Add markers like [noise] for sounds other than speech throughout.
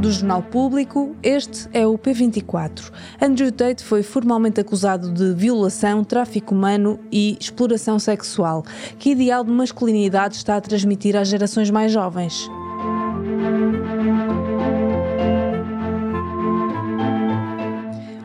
Do Jornal Público, este é o P24. Andrew Tate foi formalmente acusado de violação, tráfico humano e exploração sexual. Que ideal de masculinidade está a transmitir às gerações mais jovens?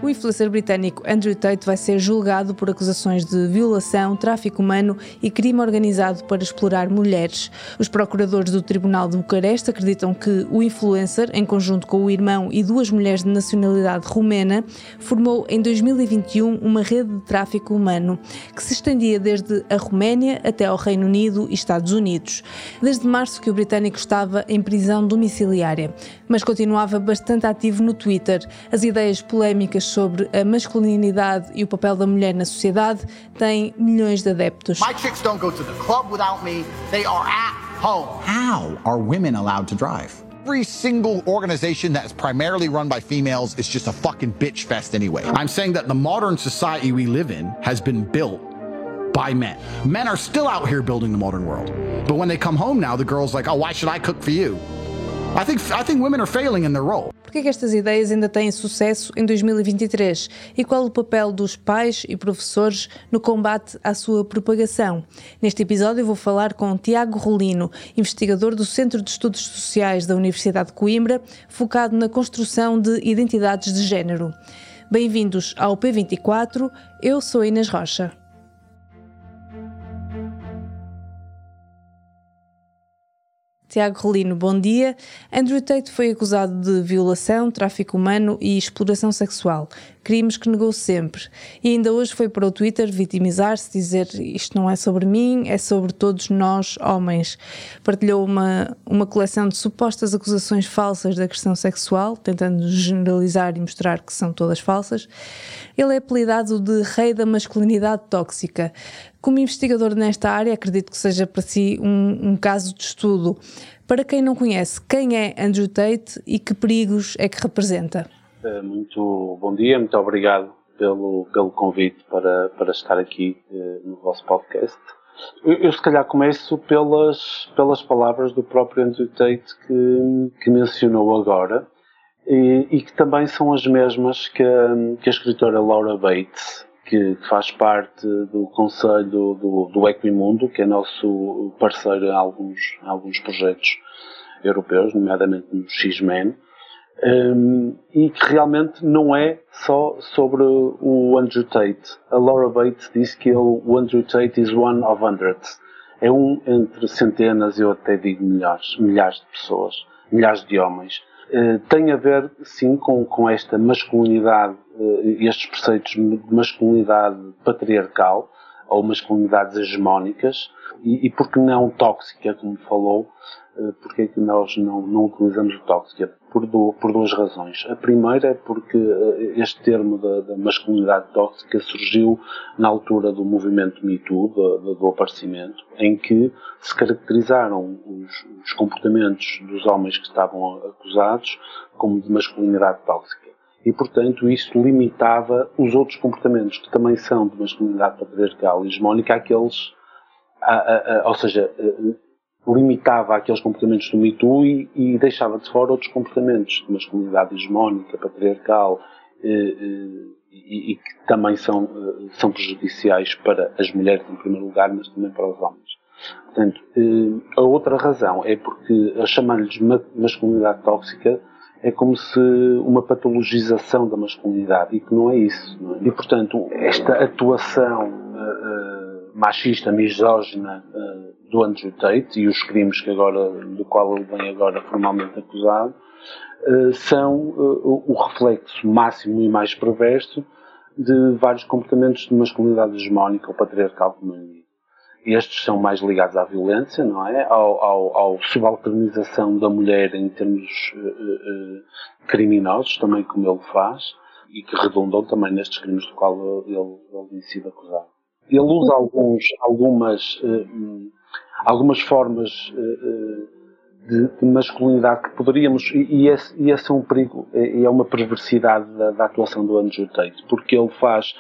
O influencer britânico Andrew Tate vai ser julgado por acusações de violação, tráfico humano e crime organizado para explorar mulheres. Os procuradores do Tribunal de Bucareste acreditam que o influencer, em conjunto com o irmão e duas mulheres de nacionalidade rumena, formou em 2021 uma rede de tráfico humano que se estendia desde a Roménia até ao Reino Unido e Estados Unidos. Desde março que o britânico estava em prisão domiciliária, mas continuava bastante ativo no Twitter. As ideias polémicas sobre a masculinidade e o papel da mulher na sociedade tem milhões de adeptos. My chicks don't go to the club without me. They are at home. How are women allowed to drive? Every single organization that is primarily run by females is just a fucking bitch fest anyway. I'm saying that the modern society we live in has been built by men. Men are still out here building the modern world. But when they come home now, the girl's like, oh, why should I cook for you? I think, I think women are failing in their role. Por que estas ideias ainda têm sucesso em 2023? E qual o papel dos pais e professores no combate à sua propagação? Neste episódio vou falar com Tiago Rolino, investigador do Centro de Estudos Sociais da Universidade de Coimbra, focado na construção de identidades de género. Bem-vindos ao P24, eu sou Inês Rocha. Tiago Rolino, bom dia. Andrew Tate foi acusado de violação, tráfico humano e exploração sexual, crimes que negou sempre. E ainda hoje foi para o Twitter vitimizar-se, dizer isto não é sobre mim, é sobre todos nós, homens. Partilhou uma, uma coleção de supostas acusações falsas de agressão sexual, tentando generalizar e mostrar que são todas falsas. Ele é apelidado de rei da masculinidade tóxica. Como investigador nesta área, acredito que seja para si um, um caso de estudo. Para quem não conhece, quem é Andrew Tate e que perigos é que representa? Eh, muito bom dia, muito obrigado pelo, pelo convite para, para estar aqui eh, no vosso podcast. Eu, eu, se calhar começo pelas, pelas palavras do próprio Andrew Tate que, que mencionou agora e, e, que também são as mesmas que que a escritora Laura Bates que, faz parte do Conselho do, do Equimundo, que é nosso parceiro em alguns, em alguns projetos europeus, nomeadamente no X-Men, um, e que realmente não é só sobre o Andrew Tate. A Laura Bates diz que ele, o Andrew Tate is one of hundreds. É um entre centenas, eu até digo milhares, milhares de pessoas, milhares de homens. Uh, tem a ver, sim, com, com esta masculinidade uh, estes preceitos de masculinidade patriarcal ou masculinidades hegemónicas e, e porque não tóxica, como falou, uh, porque é que nós não, não utilizamos o tóxica? Por, do, por duas razões. A primeira é porque uh, este termo da, da, masculinidade tóxica surgiu na altura do movimento Me Too, do, do, do aparecimento, em que se caracterizaram os, os comportamentos dos homens que estavam acusados como de masculinidade tóxica e, portanto, isso limitava os outros comportamentos que também são de masculinidade patriarcal e hegemónica àqueles, a, a, a, ou seja, eh, limitava aqueles comportamentos do Me Too e, e, deixava de fora outros comportamentos de masculinidade hegemónica, patriarcal e, eh, eh, e, e, que também são, são prejudiciais para as mulheres em primeiro lugar, mas também para os homens. Portanto, a outra razão é porque chamar-lhes masculinidade tóxica é como se uma patologização da masculinidade e que não é isso. Não é? E, portanto, esta atuação uh, uh, machista, misógina uh, do Andrew Tate e os crimes que agora, do qual ele vem agora formalmente acusado, são o reflexo máximo e mais perverso de vários comportamentos de masculinidade hegemónica ou patriarcal, como eu estes são mais ligados à violência, não é? Ao, subalternização da mulher em termos uh, uh, criminosos, também como ele faz, e que redundam também nestes crimes do qual ele, ele tem sido acusado. Ele usa alguns, algumas, uh, algumas formas de, de, masculinidade que poderíamos, e, e, esse, e esse é um perigo, e é uma perversidade da, da atuação do Andrew Tate, porque ele faz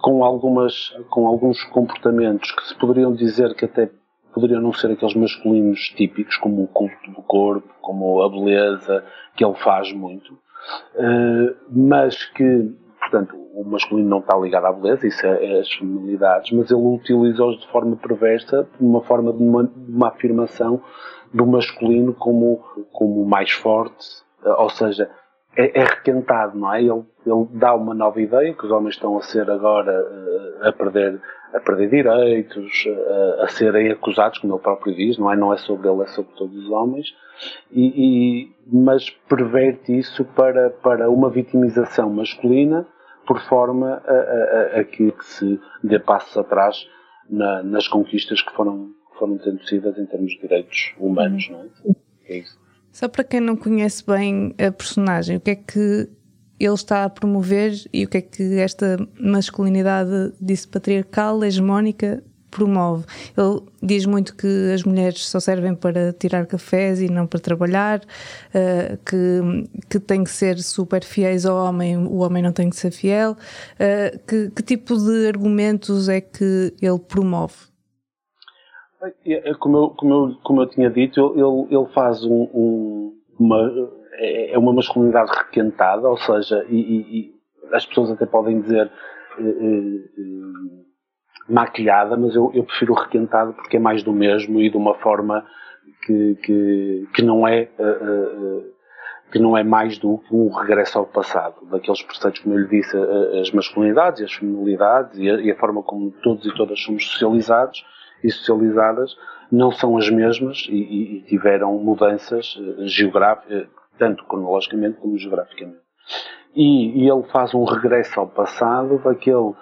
com algumas com alguns comportamentos que se poderiam dizer que até poderiam não ser aqueles masculinos típicos, como o culto do corpo, como a beleza, que ele faz muito, uh, mas que, portanto, o masculino não está ligado à beleza, isso é, é as feminilidades, mas ele utiliza-os de forma perversa, uma forma de uma, de uma afirmação do masculino como, como mais forte, ou seja, é, é, requentado, não é? Ele, ele dá uma nova ideia que os homens estão a ser agora uh, a perder a perder direitos, a, a, serem acusados, como ele próprio diz, não é, não é sobre ele, é sobre todos os homens, e, e, mas perverte isso para, para uma vitimização masculina por forma a, a, a que se dê passos atrás na, nas conquistas que foram, foram tendo em termos de direitos humanos, não é? é isso. Só para quem não conhece bem a personagem, o que é que ele está a promover e o que é que esta masculinidade, disse patriarcal, hegemónica, promove. Ele diz muito que as mulheres só servem para tirar cafés e não para trabalhar, uh, que, que têm que ser super fiéis ao homem, o homem não tem que ser fiel. Uh, que, que, tipo de argumentos é que ele promove? Como eu, como eu, como eu tinha dito, ele, ele faz um, um, uma é, é uma masculinidade requentada, ou seja, e, e, e as pessoas até podem dizer eh, eh, eh, maquilhada, mas eu, eu, prefiro requentado porque é mais do mesmo e de uma forma que, que, que não é que não é mais do que um regresso ao passado, daqueles preceitos, como eu lhe disse, as masculinidades e as feminilidades e a, e a forma como todos e todas somos socializados e socializadas não são as mesmas e, e tiveram mudanças geográficas, tanto cronologicamente como geograficamente. E, e ele faz um regresso ao passado daquele uh,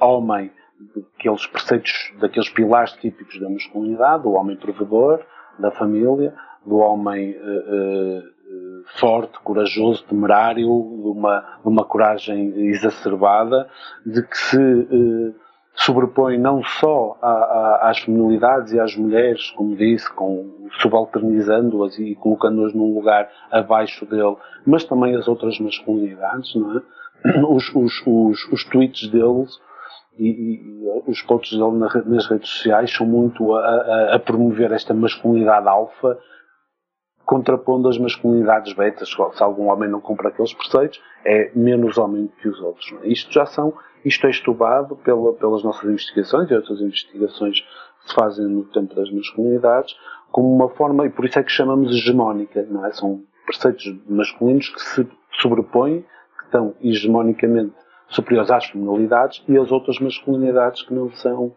homem, daqueles preceitos, daqueles pilares típicos da masculinidade, do homem provedor, da família, do homem uh, uh, forte, corajoso, temerário, de uma, de uma coragem exacerbada, de que se sobrepõe não só a, a, às feminilidades e às mulheres, como disse, subalternizando-as e colocando-as num lugar abaixo dele, mas também as outras masculinidades, não é? [clears throat] Os, os, os, os tweets deles e, e, os posts dele nas redes sociais são muito a, a, a promover esta masculinidade alfa contrapondo as masculinidades betas. Se algum homem não compra aqueles preceitos, é menos homem que os outros. É? Isto já são, isto é estudado pela, pelas nossas investigações e outras investigações que se fazem no tempo das masculinidades, como uma forma, e por isso é que chamamos hegemónica, não é? São preceitos masculinos que se sobrepõem, que estão hegemonicamente superiores às feminilidades e às outras masculinidades que não são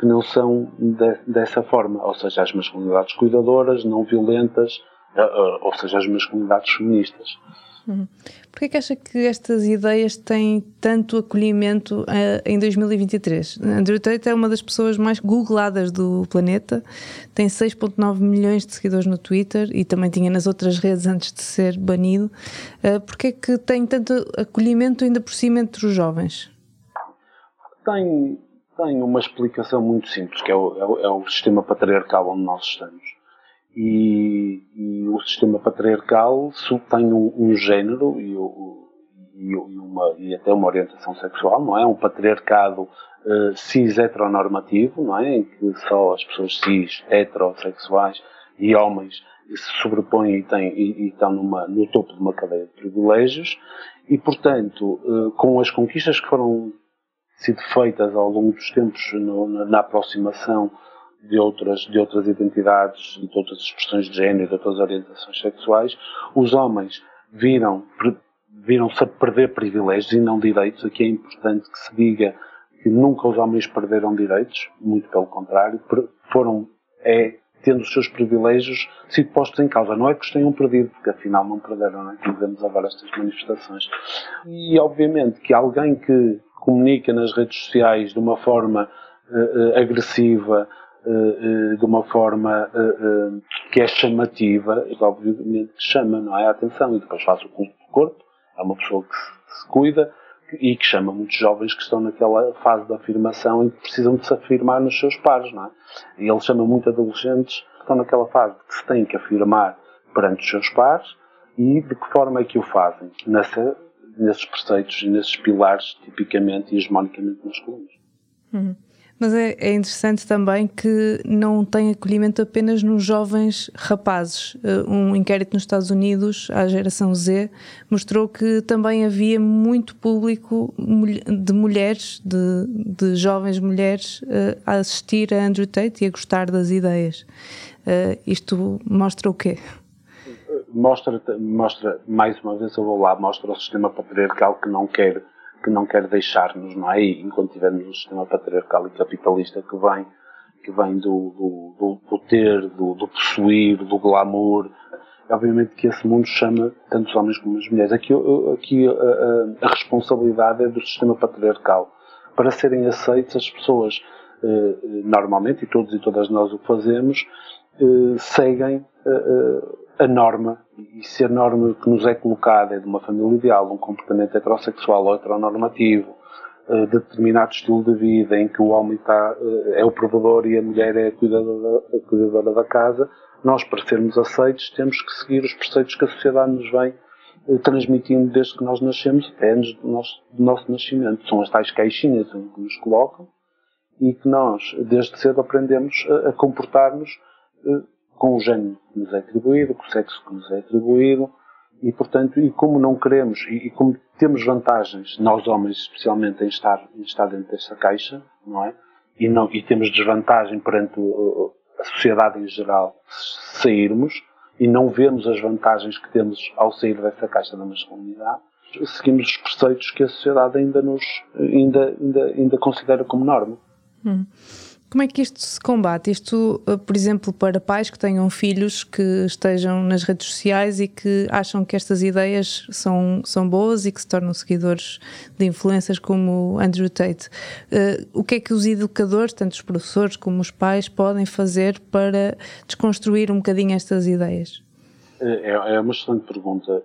que não são de, dessa forma, ou seja, as masculinidades cuidadoras, não violentas, ou seja, as masculinidades feministas. Uhum. Porquê que acha que estas ideias têm tanto acolhimento uh, em 2023? Andrew Tate é uma das pessoas mais googladas do planeta, tem 6.9 milhões de seguidores no Twitter e também tinha nas outras redes antes de ser banido. Uh, Porquê que tem tanto acolhimento ainda por cima entre os jovens? Tem, tem uma explicação muito simples, que é o, é o, é o sistema patriarcal onde nós estamos e, e o sistema patriarcal tem um, um género e, e, uma, e, até uma orientação sexual, não é? Um patriarcado uh, cis-heteronormativo, não é? Em que só as pessoas cis-heterossexuais e homens se sobrepõem e, têm, e, e estão numa, no topo de uma cadeia de privilégios e, portanto, uh, com as conquistas que foram sido feitas ao longo dos tempos no, na, na aproximação de outras, de outras identidades, de outras expressões de género, de outras orientações sexuais, os homens viram, viram-se a perder privilégios e não direitos. Aqui é importante que se diga que nunca os homens perderam direitos, muito pelo contrário, foram, é, tendo os seus privilégios sido postos em causa. Não é que os tenham perdido, porque afinal não perderam, não é? Como vemos agora estas manifestações. E obviamente que alguém que comunica nas redes sociais de uma forma agressiva, eh, eh, de uma forma eh, que é chamativa, obviamente chama, não é? A atenção, e depois faz o culto do corpo, é uma pessoa que se, cuida e que chama muitos jovens que estão naquela fase de afirmação e que precisam de se afirmar nos seus pares, não é? E ele chama muito adolescentes que estão naquela fase que se têm que afirmar perante os seus pares e de que forma é que o fazem? Nessa, nesses preceitos e nesses pilares tipicamente e hegemonicamente masculinos. Uhum. Mas é, é, interessante também que não tem acolhimento apenas nos jovens rapazes. Eh, um inquérito nos Estados Unidos, à geração Z, mostrou que também havia muito público de mulheres, de, de jovens mulheres, eh, a assistir a Andrew Tate e a gostar das ideias. Uh, isto mostra o quê? Mostra, mostra, mais uma vez eu vou lá, mostra o sistema patriarcal que não quer que não quer deixar-nos, não é? Enquanto tivermos um sistema patriarcal e capitalista que vem, que vem do, do, do, ter, do, do, possuir, do glamour, obviamente que esse mundo chama tanto os homens como as mulheres. Aqui, aqui a, a, a responsabilidade é do sistema patriarcal. Para serem aceites, as pessoas, eh, normalmente, e todos e todas nós o fazemos, eh, seguem eh, a norma, e se a norma que nos é colocada é de uma família ideal, de um comportamento heterossexual ou heteronormativo, de determinado estilo de vida em que o homem está, é o provedor e a mulher é a cuidadora, a cuidadora da casa, nós, para sermos aceitos, temos que seguir os preceitos que a sociedade nos vem transmitindo desde que nós nascemos até antes do nosso, do nosso nascimento. São as tais caixinhas que nos colocam e que nós, desde cedo, aprendemos a, a comportar-nos eh, com o género que nos é atribuído, com o sexo que nos é atribuído, e portanto, e como não queremos, e, e como temos vantagens, nós homens especialmente, em estar, em estar dentro desta caixa, não é? E, não, e temos desvantagem perante o, a sociedade em geral se sairmos, e não vemos as vantagens que temos ao sair dessa caixa da masculinidade, seguimos os preceitos que a sociedade ainda nos ainda, ainda, ainda considera como norma. Hum. Como é que isto se combate? Isto, eh, por exemplo, para pais que tenham filhos que estejam nas redes sociais e que acham que estas ideias são, são boas e que se tornam seguidores de influências como Andrew Tate. Uh, o que é que os educadores, tanto os professores como os pais, podem fazer para desconstruir um bocadinho estas ideias? É, é uma excelente pergunta.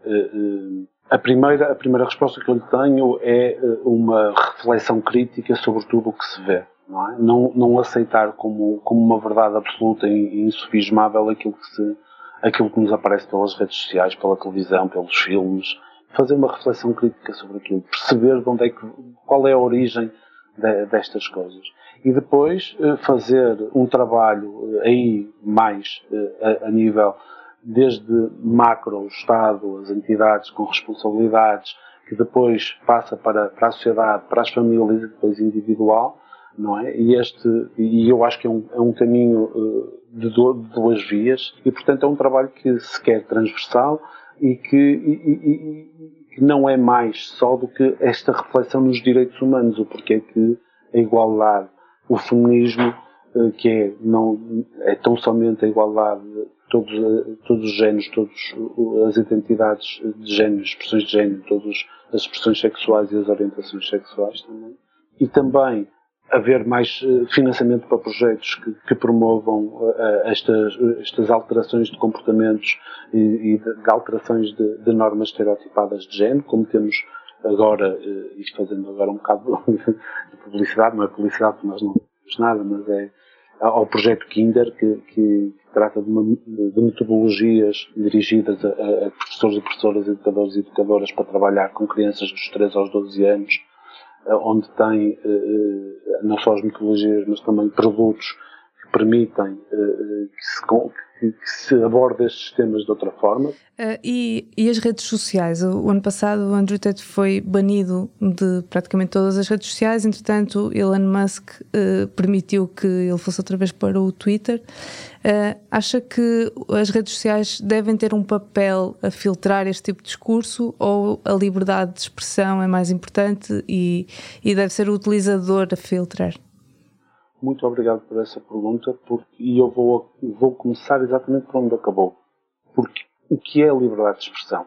A primeira, a primeira resposta que eu lhe tenho é uma reflexão crítica sobre tudo o que se vê não, é? não, não aceitar como, como uma verdade absoluta e insufismável aquilo que, se, aquilo que nos aparece pelas redes sociais, pela televisão, pelos filmes, fazer uma reflexão crítica sobre aquilo, perceber de onde é que, qual é a origem de, destas coisas. E depois eh, fazer um trabalho eh, aí mais eh, a, a nível desde macro, o Estado, as entidades com responsabilidades, que depois passa para, para a sociedade, para as famílias e depois individual, não é? E este, e eu acho que é um, é um caminho uh, de, duas vias e, portanto, é um trabalho que se quer transversal e que, e, e, que não é mais só do que esta reflexão nos direitos humanos, o porquê que a igualdade, o feminismo, uh, que é, não, é tão somente a igualdade de todos, uh, todos os géneros, todas as identidades de género, expressões de género, todas as expressões sexuais e as orientações sexuais também. E também haver mais eh, financiamento para projetos que, que promovam uh, estas, estas alterações de comportamentos e, e de, de, alterações de, de, normas estereotipadas de género, como temos agora, uh, isto fazendo agora um bocado [laughs] de publicidade, não é publicidade porque nós não temos nada, mas é ao projeto Kinder, que, que trata de, uma, de metodologias dirigidas a, a professores e professoras, educadores e educadoras para trabalhar com crianças dos 3 aos 12 anos, onde tem eh, eh, não só as metodologias, mas também produtos que permitem eh, que se, que, se aborde estes temas de outra forma. Uh, e, e, as redes sociais? O, ano passado o Andrew Tate foi banido de praticamente todas as redes sociais, entretanto Elon Musk uh, permitiu que ele fosse outra vez para o Twitter. Uh, acha que as redes sociais devem ter um papel a filtrar este tipo de discurso ou a liberdade de expressão é mais importante e, e deve ser o utilizador a filtrar? Muito obrigado por essa pergunta porque, e eu vou, vou começar exatamente por onde acabou. Porque o que é a liberdade de expressão?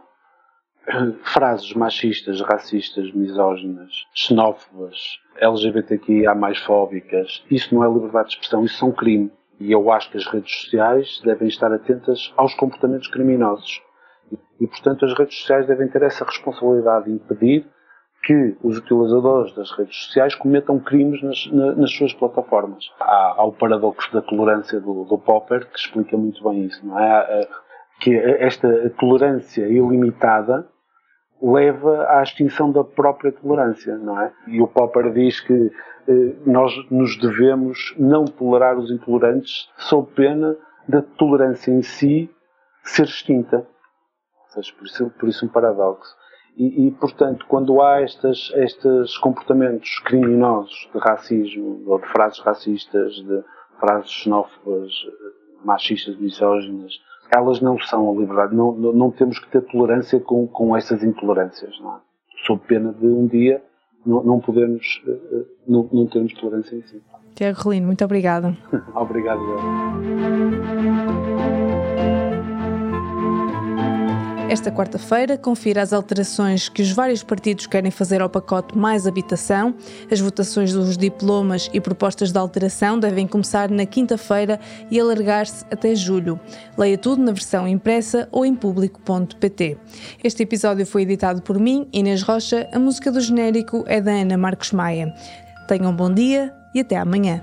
[coughs] Frases machistas, racistas, misóginas, xenófobas, LGBTQIA mais fóbicas, isso não é liberdade de expressão, isso são crime. E eu acho que as redes sociais devem estar atentas aos comportamentos criminosos. E, portanto, as redes sociais devem ter essa responsabilidade de impedir que os utilizadores das redes sociais cometam crimes nas, nas suas plataformas. Há, há, o paradoxo da tolerância do, do, Popper que explica muito bem isso, não é? Que esta tolerância ilimitada leva à extinção da própria tolerância, não é? E o Popper diz que eh, nós nos devemos não tolerar os intolerantes sob pena da tolerância em si ser extinta. Ou seja, por isso, por isso um paradoxo. E, e, portanto, quando há estes, estes comportamentos criminosos de racismo, ou de frases racistas, de frases xenófobas, machistas, misóginas, elas não são a liberdade. Não, não, temos que ter tolerância com, com essas intolerâncias, não é? Sob pena de um dia não, não podermos, eh, não, não termos tolerância em si. Tiago Rolino, muito obrigada. [laughs] Obrigado. Esta quarta-feira, confira as alterações que os vários partidos querem fazer ao pacote Mais Habitação. As votações dos diplomas e propostas de alteração devem começar na quinta-feira e alargar-se até julho. Leia tudo na versão impressa ou em público.pt. Este episódio foi editado por mim, Inês Rocha. A música do genérico é da Ana Marcos Maia. Tenham um bom dia e até amanhã.